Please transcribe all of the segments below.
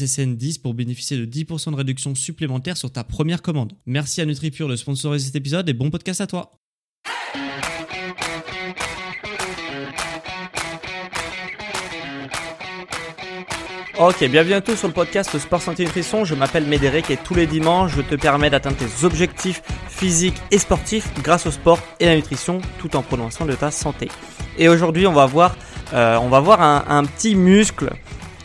SSN10 pour bénéficier de 10% de réduction supplémentaire sur ta première commande. Merci à NutriPure de sponsoriser cet épisode et bon podcast à toi. Ok, bienvenue à tous sur le podcast Sport Santé Nutrition. Je m'appelle Médéric et tous les dimanches, je te permets d'atteindre tes objectifs physiques et sportifs grâce au sport et la nutrition tout en soin de ta santé. Et aujourd'hui, on va voir, euh, on va voir un petit muscle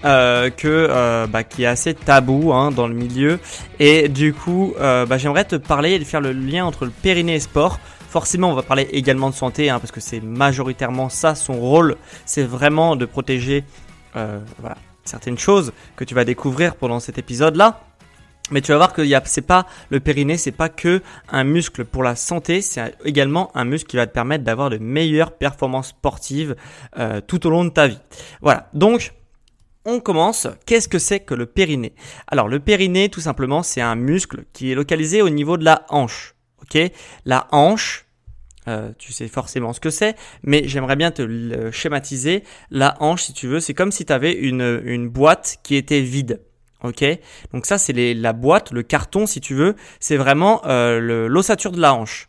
euh, que euh, bah, qui est assez tabou hein, dans le milieu. Et du coup, euh, bah, j'aimerais te parler et faire le lien entre le périnée et sport. Forcément, on va parler également de santé, hein, parce que c'est majoritairement ça son rôle. C'est vraiment de protéger voilà, certaines choses que tu vas découvrir pendant cet épisode-là. Mais tu vas voir que c'est pas le périnée, c'est pas que un muscle pour la santé, c'est également un muscle qui va te permettre d'avoir de meilleures performances sportives euh, tout au long de ta vie. Voilà. Donc on commence. Qu'est-ce que c'est que le périnée? Alors le périnée, tout simplement, c'est un muscle qui est localisé au niveau de la hanche. Ok? La hanche. Euh, tu sais forcément ce que c'est, mais j'aimerais bien te le schématiser. La hanche, si tu veux, c'est comme si tu avais une, boîte qui était vide. Ok, donc ça c'est la boîte, le carton si tu veux, c'est vraiment euh, l'ossature de la hanche.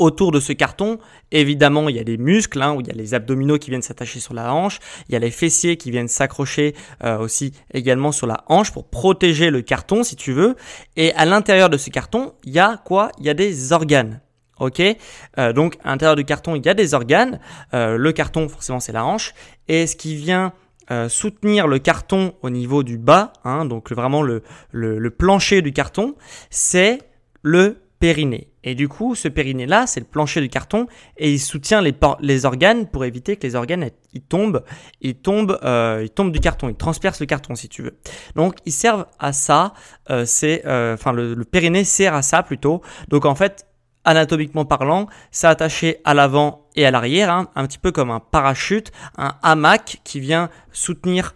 Autour de ce carton, évidemment, il y a des muscles, hein, où il y a les abdominaux qui viennent s'attacher sur la hanche, il y a les fessiers qui viennent s'accrocher euh, aussi également sur la hanche pour protéger le carton, si tu veux. Et à l'intérieur de ce carton, il y a quoi? Il y a des organes. Ok, euh, donc à l'intérieur du carton, il y a des organes. Euh, le carton, forcément, c'est la hanche. Et ce qui vient soutenir le carton au niveau du bas, hein, donc vraiment le, le, le plancher du carton, c'est le périnée. Et du coup, ce périnée-là, c'est le plancher du carton et il soutient les, les organes pour éviter que les organes ils tombent, ils tombent, euh, ils tombent du carton, ils transpercent le carton si tu veux. Donc, ils servent à ça. Euh, c'est, euh, enfin, le, périnée sert à ça plutôt. Donc, en fait, anatomiquement parlant, c'est attaché à l'avant et à l'arrière, hein, un petit peu comme un parachute, un hamac qui vient soutenir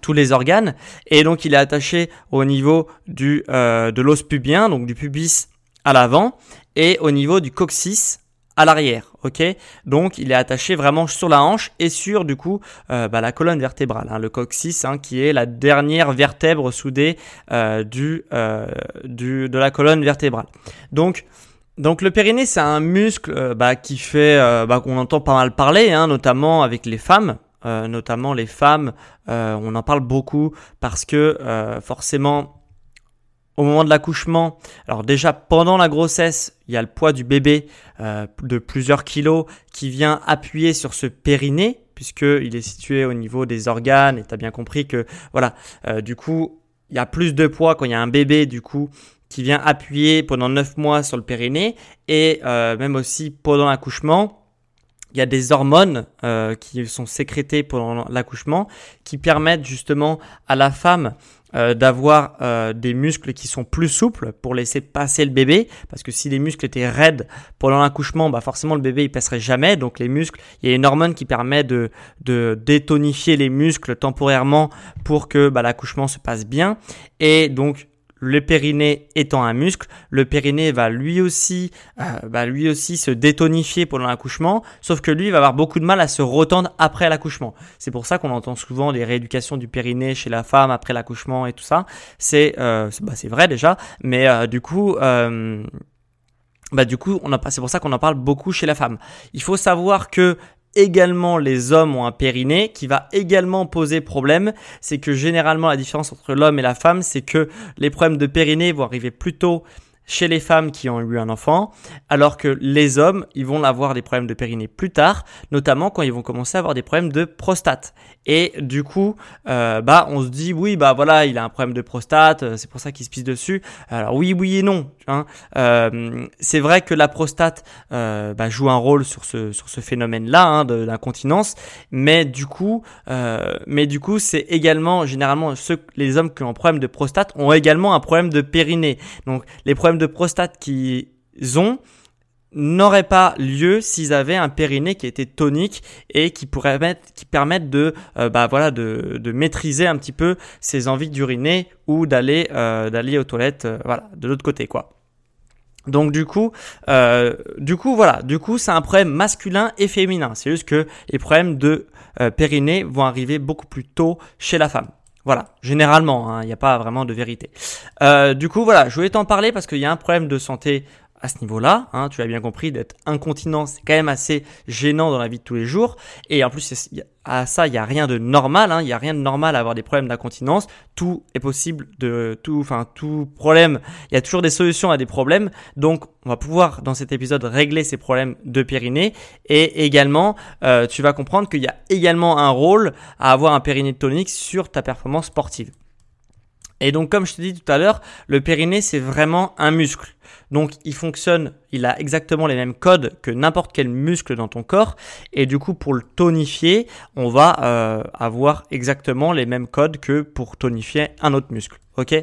tous les organes et donc il est attaché au niveau du de l'os pubien donc du pubis à l'avant et au niveau du coccyx à l'arrière, ok? Donc il est attaché vraiment sur la hanche et sur du coup euh, bah, la colonne vertébrale, hein, le coccyx hein, qui est la dernière vertèbre soudée euh, du, euh, du, de la colonne vertébrale. Donc donc le périnée c'est un muscle bah, qui fait bah, qu'on entend pas mal parler, hein, notamment avec les femmes. notamment les femmes, on en parle beaucoup parce que forcément au moment de l'accouchement, alors déjà pendant la grossesse, il y a le poids du bébé euh, de plusieurs kilos qui vient appuyer sur ce périnée puisqu'il est situé au niveau des organes et tu as bien compris que voilà, euh, du coup, il y a plus de poids quand il y a un bébé du coup qui vient appuyer pendant 9 mois sur le périnée et euh, même aussi pendant l'accouchement, il y a des hormones qui sont sécrétées pendant l'accouchement qui permettent justement à la femme euh, d'avoir euh, des muscles qui sont plus souples pour laisser passer le bébé. Parce que si les muscles étaient raides pendant l'accouchement bah forcément le bébé il passerait jamais. Donc les muscles il y a une hormone qui permet de de détonifier les muscles temporairement pour que bah, l'accouchement se passe bien. Et donc le périnée étant un muscle, le périnée va lui aussi, euh, se détonifier pendant l'accouchement, sauf que lui va avoir beaucoup de mal à se retendre après l'accouchement. C'est pour ça qu'on entend souvent des rééducations du périnée chez la femme après l'accouchement et tout ça. C'est euh, bah, vrai déjà, mais euh, du coup bah du coup, c'est pour ça qu'on en parle beaucoup chez la femme. Il faut savoir que également les hommes ont un périnée qui va également poser problème. C'est que généralement la différence entre l'homme et la femme, c'est que les problèmes de périnée vont arriver plutôt chez les femmes qui ont eu un enfant, alors que les hommes, ils vont avoir des problèmes de périnée plus tard, notamment quand ils vont commencer à avoir des problèmes de prostate. Et du coup, euh, bah, on se dit oui, bah voilà, il a un problème de prostate, euh, c'est pour ça qu'il se pisse dessus. Alors oui, oui et non. Hein. Euh, c'est vrai que la prostate bah, joue un rôle sur ce sur ce phénomène-là hein, de l'incontinence, mais du coup, mais du coup, c'est également généralement ceux les hommes qui ont un problème de prostate ont également un problème de périnée. Donc les problèmes de prostate qu'ils ont n'auraient pas lieu s'ils avaient un périnée qui était tonique et qui pourrait mettre, qui permettent de euh, bah voilà de, maîtriser un petit peu ses envies d'uriner ou d'aller euh, d'aller aux toilettes euh, voilà de l'autre côté quoi. Donc du coup, du coup voilà, du coup c'est un problème masculin et féminin. C'est juste que les problèmes de périnée vont arriver beaucoup plus tôt chez la femme. Voilà, généralement, hein, il n'y a pas vraiment de vérité. Euh, du coup, voilà, je voulais t'en parler parce qu'il y a un problème de santé à ce niveau-là. Hein, tu as bien compris, d'être incontinent, c'est quand même assez gênant dans la vie de tous les jours. Et en plus, à ça, il n'y a rien de normal. Hein, il n'y a rien de normal à avoir des problèmes d'incontinence. Tout est possible de tout, enfin tout problème. Il y a toujours des solutions à des problèmes. Donc, on va pouvoir dans cet épisode régler ces problèmes de périnée. Et également, euh, tu vas comprendre qu'il y a également un rôle à avoir un périnée tonique sur ta performance sportive. Et donc, comme je te dis tout à l'heure, le périnée, c'est vraiment un muscle. Donc, il fonctionne, il a exactement les mêmes codes que n'importe quel muscle dans ton corps. Et du coup, pour le tonifier, on va euh, avoir exactement les mêmes codes que pour tonifier un autre muscle. Ok?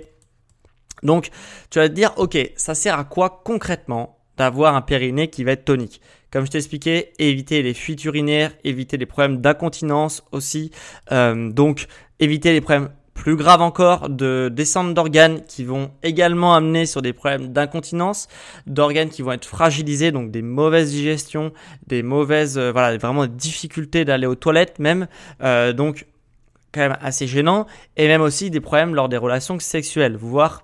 Donc, tu vas te dire, ok, ça sert à quoi concrètement d'avoir un périnée qui va être tonique? Comme je t'ai expliqué, éviter les fuites urinaires, éviter les problèmes d'incontinence aussi. Euh, donc, éviter les problèmes plus grave encore, de descente d'organes qui vont également amener sur des problèmes d'incontinence, d'organes qui vont être fragilisés, donc des mauvaises digestions, des mauvaises, euh, voilà, vraiment des difficultés d'aller aux toilettes même, euh, donc quand même assez gênant, et même aussi des problèmes lors des relations sexuelles, voire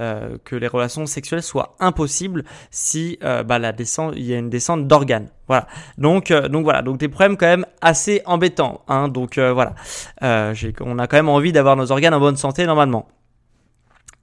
euh, que les relations sexuelles soient impossibles si euh, bah, la descente, il y a une descente d'organes. Voilà. Donc, euh, donc voilà. Donc des problèmes quand même assez embêtants. Hein. Donc voilà. on a quand même envie d'avoir nos organes en bonne santé normalement.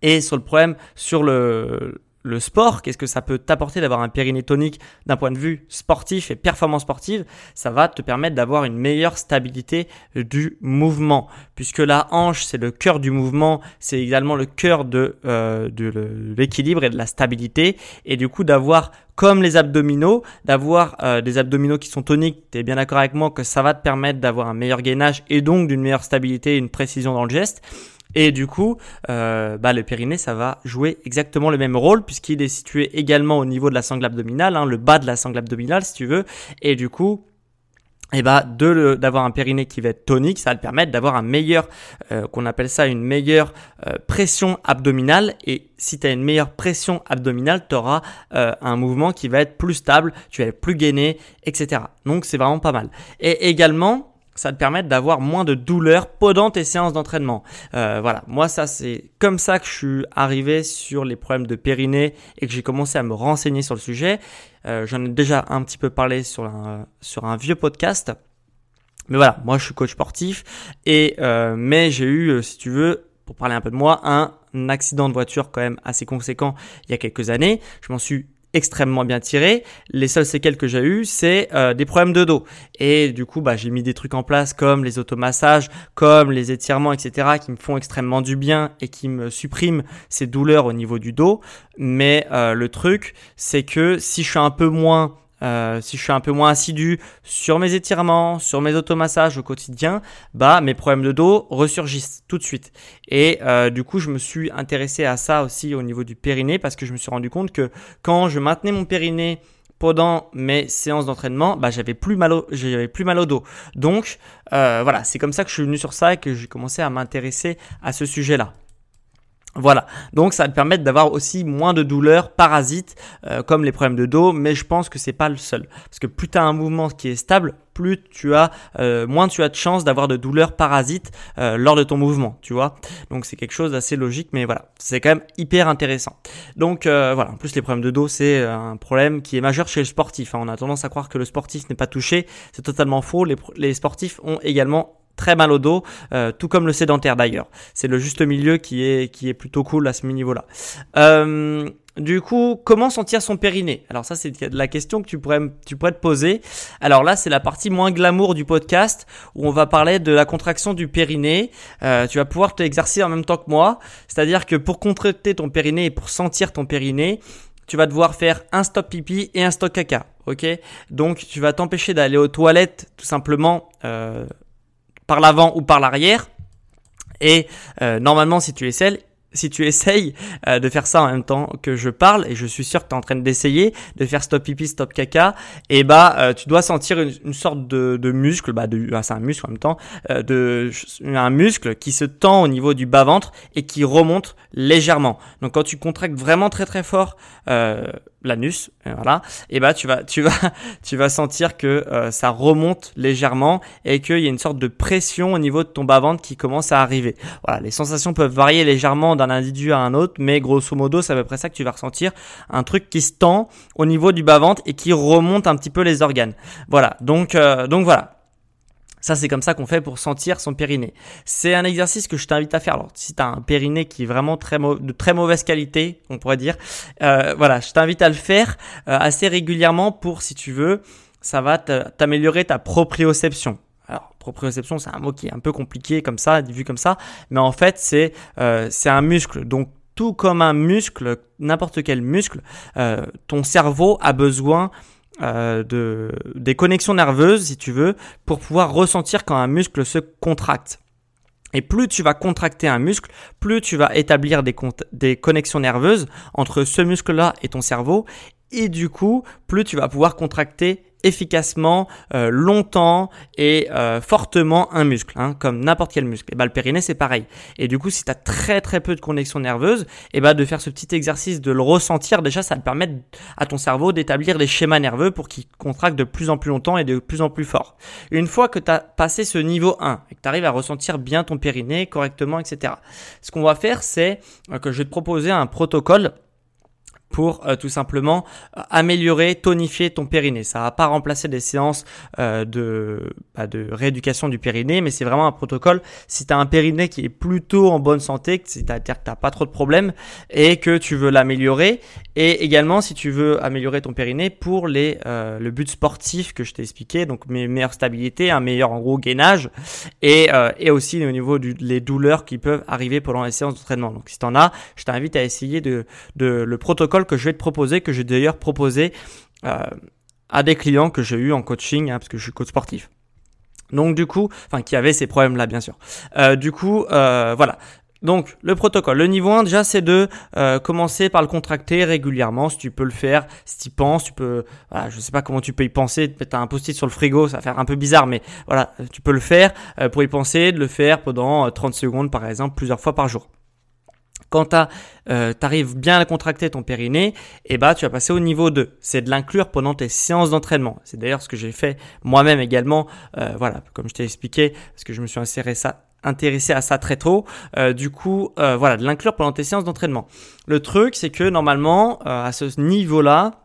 Et sur le problème, sur le le sport, qu'est-ce que ça peut t'apporter d'avoir un périnée tonique d'un point de vue sportif et performance sportive Ça va te permettre d'avoir une meilleure stabilité du mouvement, puisque la hanche c'est le cœur du mouvement, c'est également le cœur de, euh, de l'équilibre et de la stabilité, et du coup d'avoir comme les abdominaux, d'avoir euh, des abdominaux qui sont toniques, tu es bien d'accord avec moi que ça va te permettre d'avoir un meilleur gainage et donc d'une meilleure stabilité et une précision dans le geste. Et du coup, euh, bah, le périnée, ça va jouer exactement le même rôle puisqu'il est situé également au niveau de la sangle abdominale, hein, le bas de la sangle abdominale si tu veux. Et du coup, et bah de d'avoir un périnée qui va être tonique, ça va te permettre d'avoir un meilleur, euh, qu'on appelle ça une meilleure euh, pression abdominale. Et si tu as une meilleure pression abdominale, tu auras un mouvement qui va être plus stable, tu vas être plus gainé, etc. Donc c'est vraiment pas mal. Et également, ça te permet d'avoir moins de douleurs pendant tes séances d'entraînement. Euh, voilà, moi ça c'est comme ça que je suis arrivé sur les problèmes de périnée et que j'ai commencé à me renseigner sur le sujet. Euh, J'en ai déjà un petit peu parlé sur un, sur un vieux podcast. Mais voilà, moi je suis coach sportif et euh, mais j'ai eu, euh, si tu veux, pour parler un peu de moi, un accident de voiture quand même assez conséquent il y a quelques années. Je m'en suis extrêmement bien tiré. Les seules séquelles que j'ai eues, c'est euh, des problèmes de dos. Et du coup, bah, j'ai mis des trucs en place comme les automassages, comme les étirements, etc., qui me font extrêmement du bien et qui me suppriment ces douleurs au niveau du dos. Mais euh, le truc, c'est que si je suis un peu moins euh, si je suis un peu moins assidu sur mes étirements, sur mes automassages au quotidien, bah mes problèmes de dos ressurgissent tout de suite. Et euh, du coup, je me suis intéressé à ça aussi au niveau du périnée parce que je me suis rendu compte que quand je maintenais mon périnée pendant mes séances d'entraînement, bah, j'avais plus mal au, dos. Donc euh, voilà, c'est comme ça que je suis venu sur ça et que j'ai commencé à m'intéresser à ce sujet-là. Voilà, donc ça va te permettre d'avoir aussi moins de douleurs parasites euh, comme les problèmes de dos, mais je pense que c'est pas le seul. Parce que plus tu as un mouvement qui est stable, plus tu as, euh, moins tu as de chances d'avoir de douleurs parasites euh, lors de ton mouvement, tu vois. Donc c'est quelque chose d'assez logique, mais voilà, c'est quand même hyper intéressant. Donc voilà, en plus les problèmes de dos, c'est un problème qui est majeur chez le sportif. Hein. On a tendance à croire que le sportif n'est pas touché, c'est totalement faux. Les, les sportifs ont également très mal au dos, euh, tout comme le sédentaire d'ailleurs. C'est le juste milieu qui est, qui est plutôt cool à ce niveau-là. Euh, du coup, comment sentir son périnée? Alors ça, c'est la question que tu pourrais, tu pourrais te poser. Alors là, c'est la partie moins glamour du podcast où on va parler de la contraction du périnée. Euh, tu vas pouvoir te exercer en même temps que moi. C'est-à-dire que pour contracter ton périnée et pour sentir ton périnée, tu vas devoir faire un stop pipi et un stop caca. Ok? Donc tu vas t'empêcher d'aller aux toilettes tout simplement euh, par l'avant ou par l'arrière. Et euh, normalement, si tu essaies, si tu essayes euh, de faire ça en même temps que je parle, et je suis sûr que tu es en train d'essayer de faire stop pipi, stop caca, et bah euh, tu dois sentir une, sorte de, muscle, bah de, ah, c'est un muscle en même temps, de un muscle qui se tend au niveau du bas ventre et qui remonte légèrement. Donc quand tu contractes vraiment très très fort l'anus, voilà, et bah tu vas tu vas tu vas sentir que euh, ça remonte légèrement et qu'il y a une sorte de pression au niveau de ton bas ventre qui commence à arriver. Voilà, les sensations peuvent varier légèrement d'un individu à un autre, mais grosso modo c'est à peu près ça que tu vas ressentir, un truc qui se tend au niveau du bas ventre et qui remonte un petit peu les organes. Voilà, donc euh, donc voilà. Ça, c'est comme ça qu'on fait pour sentir son périnée. C'est un exercice que je t'invite à faire. Alors, si tu as un périnée qui est vraiment très de très mauvaise qualité, on pourrait dire, euh, voilà, je t'invite à le faire euh, assez régulièrement pour, si tu veux, ça va t'améliorer ta proprioception. Alors, proprioception, c'est un mot qui est un peu compliqué comme ça, vu comme ça, mais en fait, c'est euh, un muscle. Donc, tout comme un muscle, n'importe quel muscle, euh, ton cerveau a besoin euh, de, des connexions nerveuses, si tu veux, pour pouvoir ressentir quand un muscle se contracte. Et plus tu vas contracter un muscle, plus tu vas établir des, des connexions nerveuses entre ce muscle-là et ton cerveau. Et du coup, plus tu vas pouvoir contracter efficacement, euh, longtemps et euh, fortement un muscle, hein, comme n'importe quel muscle. Et bah, le périnée, c'est pareil. Et du coup, si tu as très très peu de connexion nerveuse, et bah, de faire ce petit exercice, de le ressentir, déjà, ça te permet à ton cerveau d'établir les schémas nerveux pour qu'il contracte de plus en plus longtemps et de plus en plus fort. Une fois que tu as passé ce niveau 1 et que tu arrives à ressentir bien ton périnée correctement, etc., ce qu'on va faire, c'est euh, que je vais te proposer un protocole pour euh, tout simplement euh, améliorer, tonifier ton périnée. Ça va pas remplacer des séances euh, de, bah, de rééducation du périnée, mais c'est vraiment un protocole. Si tu as un périnée qui est plutôt en bonne santé, c'est-à-dire que tu pas trop de problèmes et que tu veux l'améliorer, et également si tu veux améliorer ton périnée pour les, le but sportif que je t'ai expliqué, donc mes meilleures stabilités, un meilleur en gros gainage, et, et aussi au niveau des douleurs qui peuvent arriver pendant les séances d'entraînement. Donc si tu en as, je t'invite à essayer de, de le protocole que je vais te proposer, que j'ai d'ailleurs proposé euh, à des clients que j'ai eu en coaching, hein, parce que je suis coach sportif. Donc du coup, enfin qui avaient ces problèmes-là bien sûr. Euh, du coup, euh, voilà. Donc le protocole, le niveau 1 déjà c'est de commencer par le contracter régulièrement si tu peux le faire, si tu penses, tu peux, voilà, je sais pas comment tu peux y penser, peut-être un post-it sur le frigo, ça va faire un peu bizarre mais voilà, tu peux le faire pour y penser, de le faire pendant 30 secondes par exemple plusieurs fois par jour. Quand tu euh, arrives bien à contracter ton périnée, et eh bah, tu vas passer au niveau 2. C'est de l'inclure pendant tes séances d'entraînement. C'est d'ailleurs ce que j'ai fait moi-même également. Euh, voilà, comme je t'ai expliqué, parce que je me suis intéressé à ça très tôt. Euh, du coup, euh, voilà, de l'inclure pendant tes séances d'entraînement. Le truc, c'est que normalement, à ce niveau-là,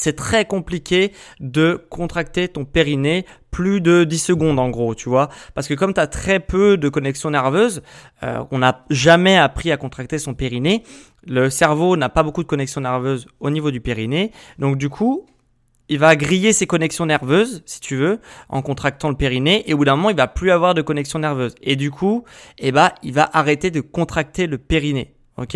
c'est très compliqué de contracter ton périnée plus de 10 secondes en gros, tu vois. Parce que comme tu as très peu de connexion nerveuse, euh, on n'a jamais appris à contracter son périnée. Le cerveau n'a pas beaucoup de connexion nerveuse au niveau du périnée. Donc du coup, il va griller ses connexions nerveuses, si tu veux, en contractant le périnée, et au bout d'un moment, il va plus avoir de connexion nerveuse. Et du coup, eh ben, il va arrêter de contracter le périnée ok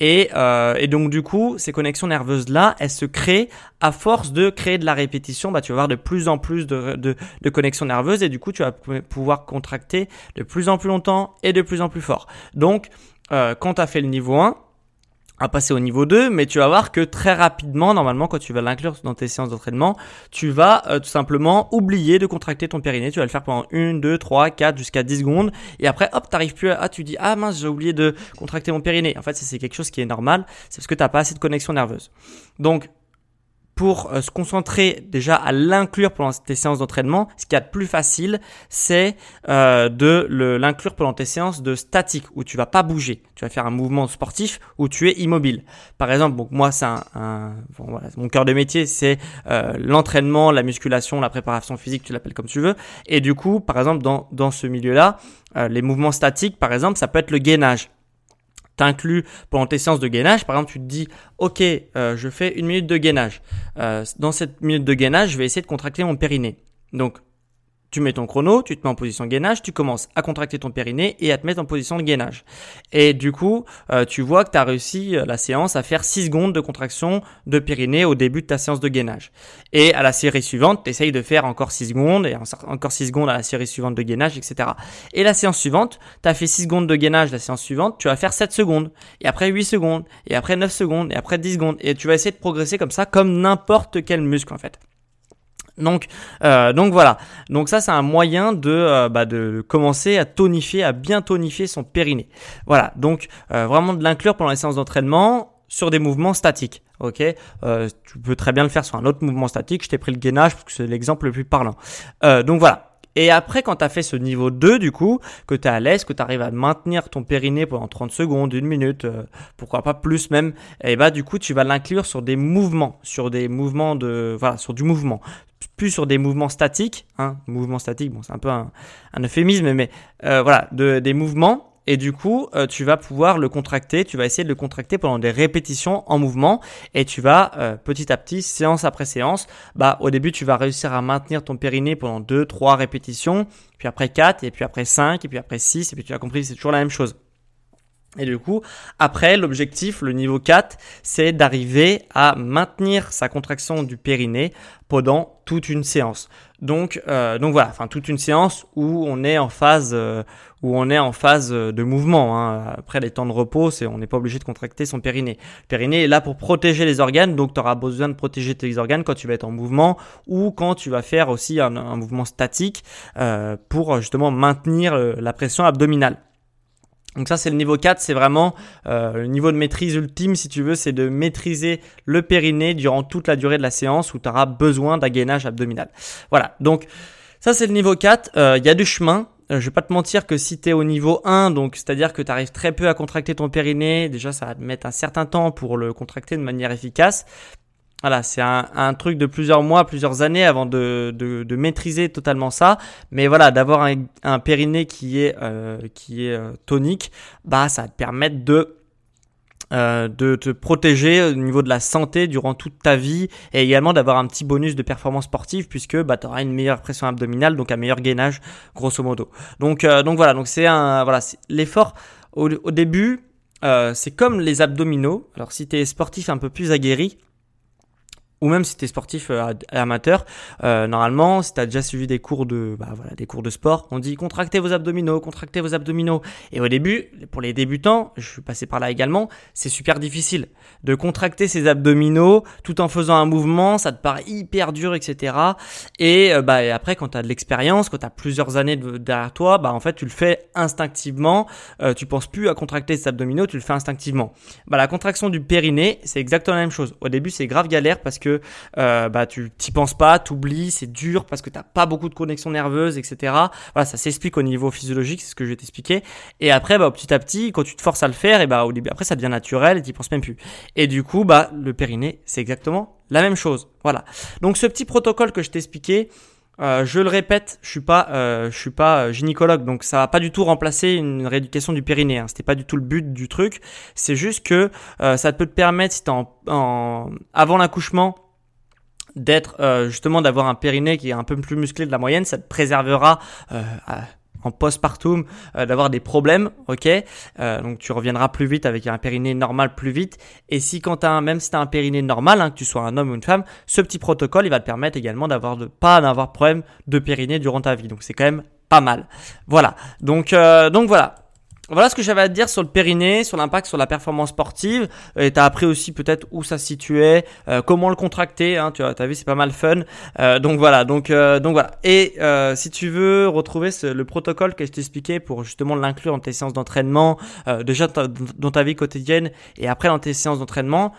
et, euh, et, donc du coup, ces connexions nerveuses là, elles se créent à force de créer de la répétition. Bah, tu vas avoir de plus en plus de, connexions nerveuses et du coup, tu vas pouvoir contracter de plus en plus longtemps et de plus en plus fort. Donc, euh, quand tu as fait le niveau 1, à passer au niveau 2, mais tu vas voir que très rapidement, normalement, quand tu vas l'inclure dans tes séances d'entraînement, tu vas euh, tout simplement oublier de contracter ton périnée. Tu vas le faire pendant 1, 2, 3, 4, jusqu'à 10 secondes. Et après, hop, t'arrives plus à... Ah, tu dis, ah mince, j'ai oublié de contracter mon périnée. En fait, c'est quelque chose qui est normal. C'est parce que t'as pas assez de connexion nerveuse. Donc, pour euh, se concentrer déjà à l'inclure pendant tes séances d'entraînement, ce qui est a de plus facile, c'est euh, de l'inclure pendant tes séances de statique où tu vas pas bouger. Tu vas faire un mouvement sportif où tu es immobile. Par exemple, donc moi, c'est un, bon, voilà, mon cœur de métier, c'est euh, l'entraînement, la musculation, la préparation physique, tu l'appelles comme tu veux. Et du coup, par exemple, dans, dans ce milieu-là, euh, les mouvements statiques, par exemple, ça peut être le gainage t'inclus pendant tes séances de gainage. Par exemple, tu te dis, ok, euh, je fais une minute de gainage. Euh, dans cette minute de gainage, je vais essayer de contracter mon périnée. Donc, tu mets ton chrono, tu te mets en position de gainage, tu commences à contracter ton périnée et à te mettre en position de gainage. Et du coup, euh, tu vois que tu as réussi euh, la séance à faire 6 secondes de contraction de périnée au début de ta séance de gainage. Et à la série suivante, tu essayes de faire encore 6 secondes et encore 6 secondes à la série suivante de gainage, etc. Et la séance suivante, tu as fait 6 secondes de gainage, la séance suivante, tu vas faire 7 secondes, et après 8 secondes, et après 9 secondes, et après 10 secondes. Et tu vas essayer de progresser comme ça, comme n'importe quel muscle en fait. Donc, euh, donc voilà. Donc ça, c'est un moyen de, euh, bah, de commencer à tonifier, à bien tonifier son périnée. Voilà. Donc euh, vraiment de l'inclure pendant les séances d'entraînement sur des mouvements statiques. Ok. tu peux très bien le faire sur un autre mouvement statique. Je t'ai pris le gainage parce que c'est l'exemple le plus parlant. donc voilà. Et après, quand tu as fait ce niveau 2, du coup, que tu es à l'aise, que tu arrives à maintenir ton périnée pendant 30 secondes, une minute, pourquoi pas plus même, et bah du coup, tu vas l'inclure sur des mouvements, sur des mouvements de, voilà, sur du mouvement plus sur des mouvements statiques, hein, mouvements statiques, bon c'est un peu un, euphémisme, mais euh, voilà, de, des mouvements. Et du coup, euh, tu vas pouvoir le contracter, tu vas essayer de le contracter pendant des répétitions en mouvement, et tu vas euh, petit à petit, séance après séance, bah au début tu vas réussir à maintenir ton périnée pendant 2, 3 répétitions, puis après 4, et puis après 5, et puis après 6, et puis tu as compris, c'est toujours la même chose. Et du coup, après, l'objectif, le niveau 4, c'est d'arriver à maintenir sa contraction du périnée pendant toute une séance. Donc, euh, donc voilà, enfin toute une séance où on est en phase, euh, où on est en phase de mouvement. Hein. Après les temps de repos, on n'est pas obligé de contracter son périnée. Le périnée est là pour protéger les organes, donc tu auras besoin de protéger tes organes quand tu vas être en mouvement ou quand tu vas faire aussi un, mouvement statique euh, pour justement maintenir la pression abdominale. Donc ça c'est le niveau 4, c'est vraiment euh, le niveau de maîtrise ultime si tu veux, c'est de maîtriser le périnée durant toute la durée de la séance où tu auras besoin d'un abdominal. Voilà, donc ça c'est le niveau 4, euh, il y a du chemin, euh, je vais pas te mentir que si tu es au niveau 1, donc c'est-à-dire que tu arrives très peu à contracter ton périnée, déjà ça va te mettre un certain temps pour le contracter de manière efficace. Voilà, c'est un, un, truc de plusieurs mois, plusieurs années avant de, de, de maîtriser totalement ça. Mais voilà, d'avoir un, un, périnée qui est, euh, qui est euh, tonique, bah ça va te permettre de euh, de te protéger au niveau de la santé durant toute ta vie et également d'avoir un petit bonus de performance sportive puisque bah, tu auras une meilleure pression abdominale donc un meilleur gainage grosso modo. Donc, euh, donc voilà, donc c'est un voilà l'effort au, au, début euh, c'est comme les abdominaux. Alors si tu es sportif un peu plus aguerri, ou même si tu es sportif euh, amateur, euh, normalement, si tu as déjà suivi des cours de bah, voilà, des cours de sport, on dit contractez vos abdominaux, contractez vos abdominaux. Et au début, pour les débutants, je suis passé par là également, c'est super difficile de contracter ses abdominaux tout en faisant un mouvement, ça te paraît hyper dur, etc. Et euh, bah après, quand tu as de l'expérience, quand tu as plusieurs années derrière toi, bah en fait, tu le fais instinctivement, euh, tu penses plus à contracter ses abdominaux, tu le fais instinctivement. Bah la contraction du périnée, c'est exactement la même chose. Au début, c'est grave galère parce que euh, bah tu t'y penses pas, t'oublies, c'est dur parce que t'as pas beaucoup de connexion nerveuse, etc. Voilà, ça s'explique au niveau physiologique, c'est ce que je vais t'expliquer. Et après, bah petit à petit, quand tu te forces à le faire, et bah au début, après ça devient naturel et t'y penses même plus. Et du coup, bah le périnée, c'est exactement la même chose. Voilà. Donc ce petit protocole que je t'ai expliqué, euh, je le répète, je suis pas, euh, je suis pas euh, gynécologue, donc ça va pas du tout remplacer une rééducation du périnée. Hein. C'était pas du tout le but du truc. C'est juste que euh, ça peut te permettre, si t'es en, en, avant l'accouchement, d'être justement d'avoir un périnée qui est un peu plus musclé de la moyenne. Ça te préservera en postpartum euh, d'avoir des problèmes, ok? Euh, Donc tu reviendras plus vite avec un périnée normal plus vite. Et si quand as un, même si tu as un périnée normal, hein, que tu sois un homme ou une femme, ce petit protocole il va te permettre également d'avoir de pas d'avoir problème de périnée durant ta vie. Donc c'est quand même pas mal. Voilà. Donc euh, donc voilà. Voilà ce que j'avais à te dire sur le périnée, sur l'impact sur la performance sportive. Et tu as appris aussi peut-être où ça se situait, euh, comment le contracter. Hein, tu as, vu, c'est pas mal fun. Euh, donc voilà, donc, euh, donc voilà. Et si tu veux retrouver le protocole que je expliqué pour justement l'inclure dans tes séances d'entraînement, déjà dans ta vie quotidienne et après dans tes séances d'entraînement,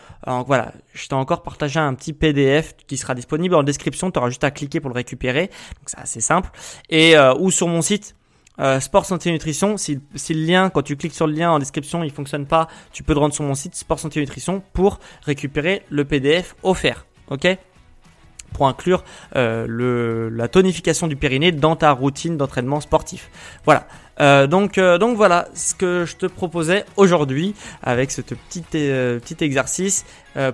voilà, je t'ai encore partagé un petit PDF qui sera disponible en description. Tu auras juste à cliquer pour le récupérer. Donc c'est assez simple. Et ou sur mon site euh, sport santé nutrition. Si, si, le lien, quand tu cliques sur le lien en description, il fonctionne pas, tu peux te rendre sur mon site sport santé nutrition pour récupérer le PDF offert. Ok? Pour inclure euh, le, la tonification du périnée dans ta routine d'entraînement sportif. Voilà. Euh, donc, donc voilà ce que je te proposais aujourd'hui avec ce petit, petit exercice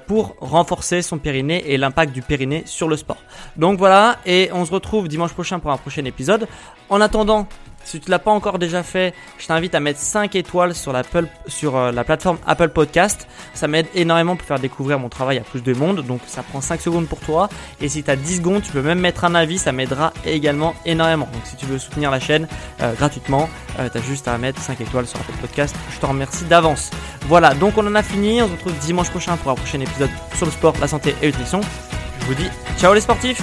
pour renforcer son périnée et l'impact du périnée sur le sport. Donc voilà, et on se retrouve dimanche prochain pour un prochain épisode. En attendant, si tu l'as pas encore déjà fait, je t'invite à mettre 5 étoiles sur, euh, la plateforme Apple Podcast. Ça m'aide énormément pour faire découvrir mon travail à plus de monde. Donc ça prend 5 secondes pour toi. Et si tu as 10 secondes, tu peux même mettre un avis. Ça m'aidera également énormément. Donc si tu veux soutenir la chaîne euh, gratuitement, euh, tu juste à mettre 5 étoiles sur Apple Podcast. Je te remercie d'avance. Voilà, donc on en a fini. On se retrouve dimanche prochain pour un prochain épisode sur le sport, la santé et l'nutrition. Je vous dis ciao les sportifs